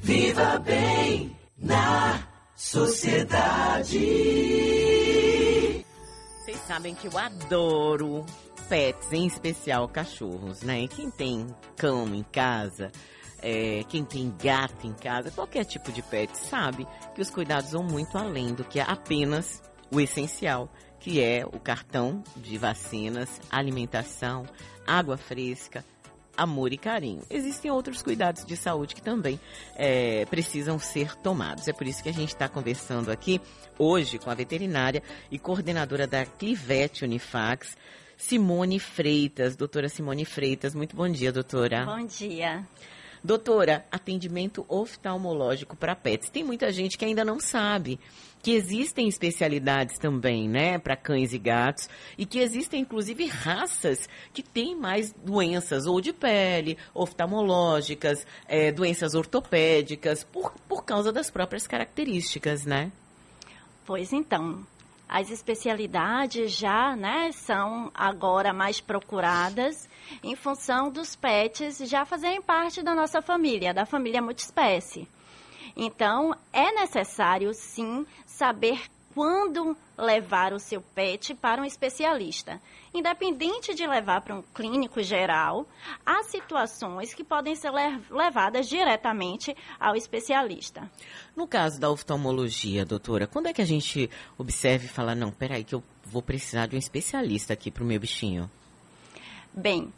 Viva bem na sociedade. Vocês sabem que eu adoro pets, em especial cachorros, né? Quem tem cão em casa, é, quem tem gato em casa, qualquer tipo de pet, sabe que os cuidados vão muito além do que apenas o essencial, que é o cartão de vacinas, alimentação, água fresca, amor e carinho. Existem outros cuidados de saúde que também é, precisam ser tomados. É por isso que a gente está conversando aqui hoje com a veterinária e coordenadora da Clivete Unifax, Simone Freitas. Doutora Simone Freitas, muito bom dia, doutora. Bom dia. Doutora, atendimento oftalmológico para pets. Tem muita gente que ainda não sabe que existem especialidades também, né, para cães e gatos, e que existem inclusive raças que têm mais doenças ou de pele, oftalmológicas, é, doenças ortopédicas, por, por causa das próprias características, né? Pois então, as especialidades já né, são agora mais procuradas em função dos pets já fazerem parte da nossa família, da família multiespécie. Então, é necessário sim saber quando levar o seu pet para um especialista. Independente de levar para um clínico geral, há situações que podem ser levadas diretamente ao especialista. No caso da oftalmologia, doutora, quando é que a gente observa e fala, não, peraí, que eu vou precisar de um especialista aqui para o meu bichinho? Bem,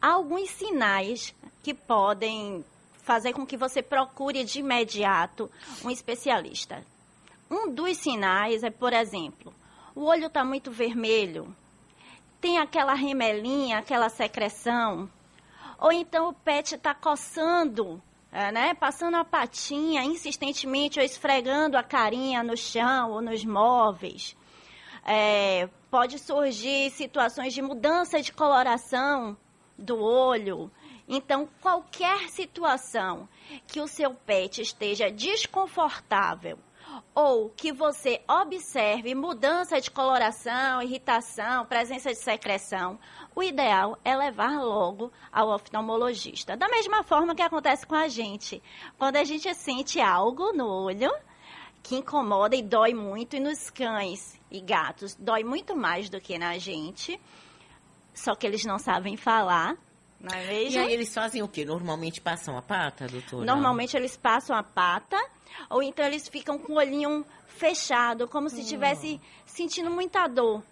há alguns sinais que podem fazer com que você procure de imediato um especialista. Um dos sinais é, por exemplo, o olho está muito vermelho, tem aquela remelinha, aquela secreção, ou então o pet está coçando, é, né, passando a patinha insistentemente ou esfregando a carinha no chão ou nos móveis. É, pode surgir situações de mudança de coloração do olho. Então, qualquer situação que o seu pet esteja desconfortável ou que você observe mudança de coloração, irritação, presença de secreção, o ideal é levar logo ao oftalmologista. Da mesma forma que acontece com a gente. Quando a gente sente algo no olho que incomoda e dói muito, e nos cães e gatos dói muito mais do que na gente, só que eles não sabem falar. É? E aí eles fazem o quê? Normalmente passam a pata, doutora? Normalmente eles passam a pata, ou então eles ficam com o olhinho fechado, como se estivesse hum. sentindo muita dor.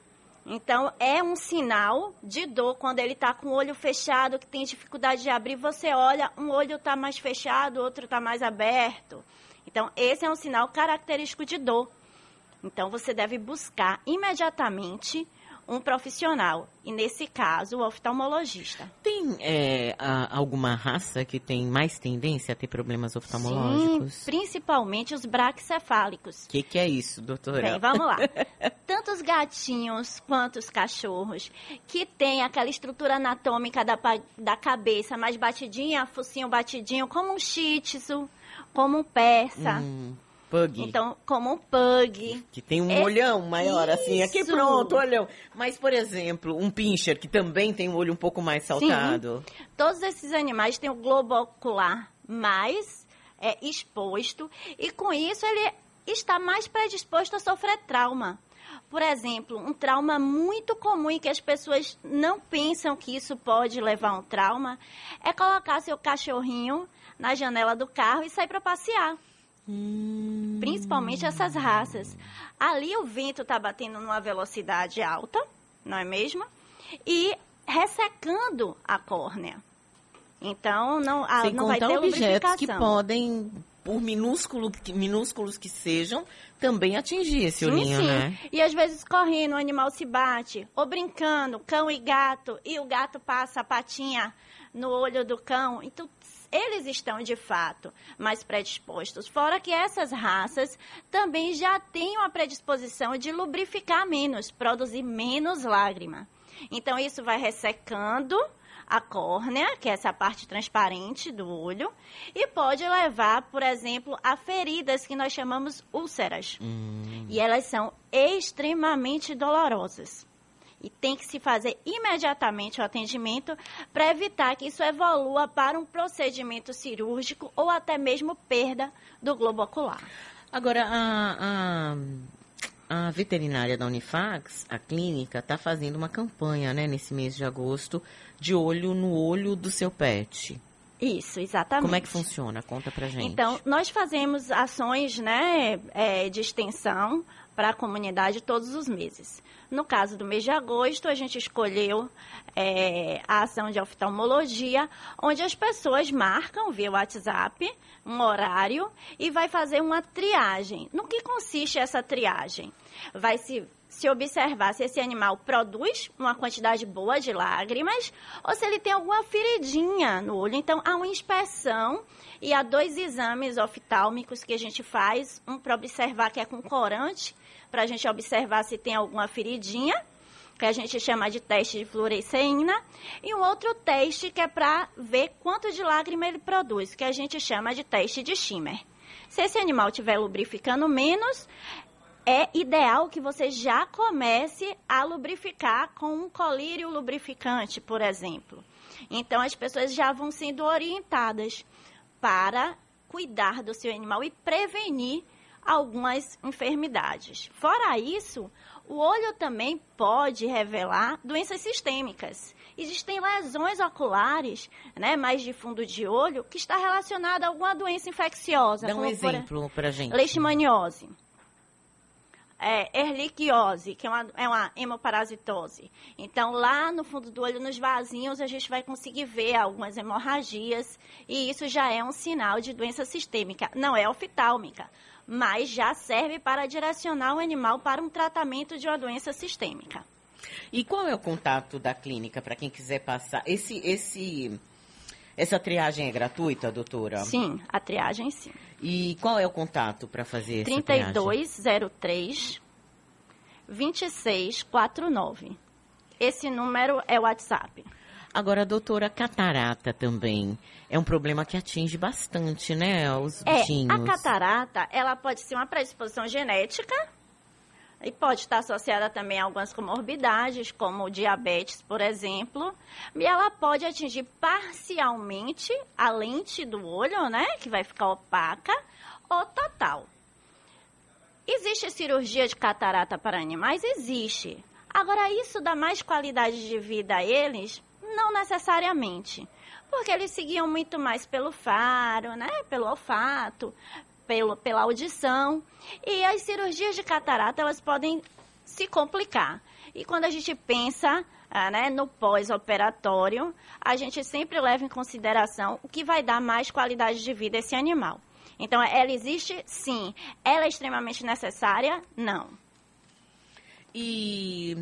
Então, é um sinal de dor quando ele está com o olho fechado, que tem dificuldade de abrir. Você olha, um olho está mais fechado, o outro está mais aberto. Então, esse é um sinal característico de dor. Então, você deve buscar imediatamente um profissional, e nesse caso, o oftalmologista. Tem é, a, alguma raça que tem mais tendência a ter problemas oftalmológicos? Sim, principalmente os braquicefálicos. O que, que é isso, doutora? Bem, vamos lá. Tanto os gatinhos quanto os cachorros, que têm aquela estrutura anatômica da, da cabeça mais batidinha, focinho batidinho, como um shih tzu, como um persa. Hum pug. Então, como um pug. Que tem um é... olhão maior, Isso. assim. Aqui pronto, olhão. Mas, por exemplo, um pincher, que também tem um olho um pouco mais saltado. Sim. Todos esses animais têm o globo ocular mais é, exposto. E com isso, ele está mais predisposto a sofrer trauma. Por exemplo, um trauma muito comum e que as pessoas não pensam que isso pode levar a um trauma é colocar seu cachorrinho na janela do carro e sair para passear. Hum. Principalmente essas raças. Ali o vento está batendo numa velocidade alta, não é mesmo? E ressecando a córnea. Então, não, a, Sem não vai ter objetos que podem, por minúsculo, minúsculos que sejam, também atingir esse sim, olhinho, sim. né? E às vezes correndo, o animal se bate, ou brincando, cão e gato, e o gato passa a patinha no olho do cão. Então, eles estão de fato mais predispostos. Fora que essas raças também já têm uma predisposição de lubrificar menos, produzir menos lágrima. Então isso vai ressecando a córnea, que é essa parte transparente do olho, e pode levar, por exemplo, a feridas que nós chamamos úlceras. Hum. E elas são extremamente dolorosas. E tem que se fazer imediatamente o atendimento para evitar que isso evolua para um procedimento cirúrgico ou até mesmo perda do globo ocular. Agora, a, a, a veterinária da Unifax, a clínica, está fazendo uma campanha né, nesse mês de agosto de olho no olho do seu pet. Isso, exatamente. Como é que funciona? Conta pra gente. Então, nós fazemos ações né, é, de extensão para a comunidade todos os meses. No caso do mês de agosto, a gente escolheu é, a ação de oftalmologia, onde as pessoas marcam via WhatsApp um horário e vai fazer uma triagem. No que consiste essa triagem? Vai se se observar se esse animal produz uma quantidade boa de lágrimas ou se ele tem alguma feridinha no olho. Então, há uma inspeção e há dois exames oftálmicos que a gente faz, um para observar que é com corante, para a gente observar se tem alguma feridinha, que a gente chama de teste de fluoresceína, e um outro teste que é para ver quanto de lágrima ele produz, que a gente chama de teste de shimmer. Se esse animal estiver lubrificando menos, é ideal que você já comece a lubrificar com um colírio lubrificante, por exemplo. Então, as pessoas já vão sendo orientadas para cuidar do seu animal e prevenir algumas enfermidades. Fora isso, o olho também pode revelar doenças sistêmicas. Existem lesões oculares, né, mais de fundo de olho, que está relacionada a alguma doença infecciosa. Dá um exemplo para gente. Leishmaniose é, erliquiose, que é uma, é uma hemoparasitose. Então, lá no fundo do olho, nos vasinhos, a gente vai conseguir ver algumas hemorragias e isso já é um sinal de doença sistêmica. Não é oftálmica, mas já serve para direcionar o animal para um tratamento de uma doença sistêmica. E qual é o contato da clínica para quem quiser passar? Esse, esse essa triagem é gratuita, doutora? Sim, a triagem sim. E qual é o contato para fazer essa 3203 2649. Esse número é o WhatsApp. Agora, doutora, catarata também é um problema que atinge bastante, né, os é, bichinhos. A catarata, ela pode ser uma predisposição genética, e pode estar associada também a algumas comorbidades, como diabetes, por exemplo. E ela pode atingir parcialmente a lente do olho, né? Que vai ficar opaca, ou total. Existe cirurgia de catarata para animais? Existe. Agora, isso dá mais qualidade de vida a eles? Não necessariamente. Porque eles seguiam muito mais pelo faro, né? Pelo olfato, pelo, pela audição. E as cirurgias de catarata, elas podem se complicar. E quando a gente pensa ah, né, no pós-operatório, a gente sempre leva em consideração o que vai dar mais qualidade de vida a esse animal. Então, ela existe? Sim. Ela é extremamente necessária? Não. E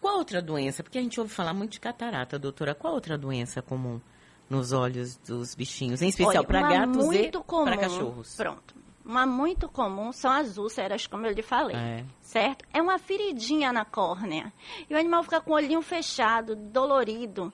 qual outra doença? Porque a gente ouve falar muito de catarata, doutora. Qual outra doença comum nos olhos dos bichinhos? Em especial para gatos e para cachorros. Pronto. Uma muito comum são as úlceras, como eu lhe falei. É. Certo? É uma feridinha na córnea. E o animal fica com o olhinho fechado, dolorido.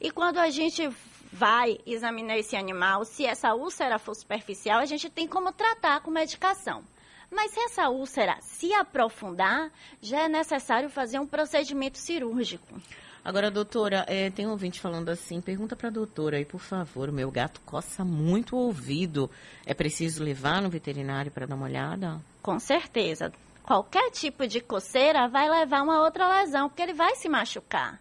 E quando a gente vai examinar esse animal, se essa úlcera for superficial, a gente tem como tratar com medicação. Mas se essa úlcera se aprofundar, já é necessário fazer um procedimento cirúrgico. Agora, doutora, é, tem um ouvinte falando assim, pergunta para a doutora aí, por favor, o meu gato coça muito o ouvido. É preciso levar no veterinário para dar uma olhada? Com certeza. Qualquer tipo de coceira vai levar uma outra lesão, porque ele vai se machucar.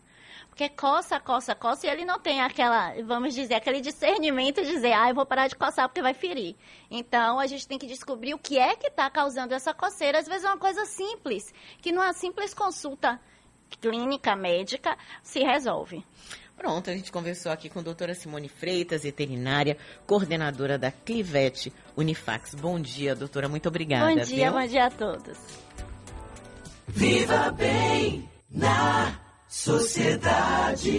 Porque coça, coça, coça, e ele não tem aquela, vamos dizer, aquele discernimento de dizer, ah, eu vou parar de coçar porque vai ferir. Então, a gente tem que descobrir o que é que está causando essa coceira. Às vezes é uma coisa simples, que numa simples consulta clínica médica se resolve. Pronto, a gente conversou aqui com a doutora Simone Freitas, veterinária, coordenadora da Clivete Unifax. Bom dia, doutora, muito obrigada. Bom dia, viu? bom dia a todos. Viva bem na sociedade.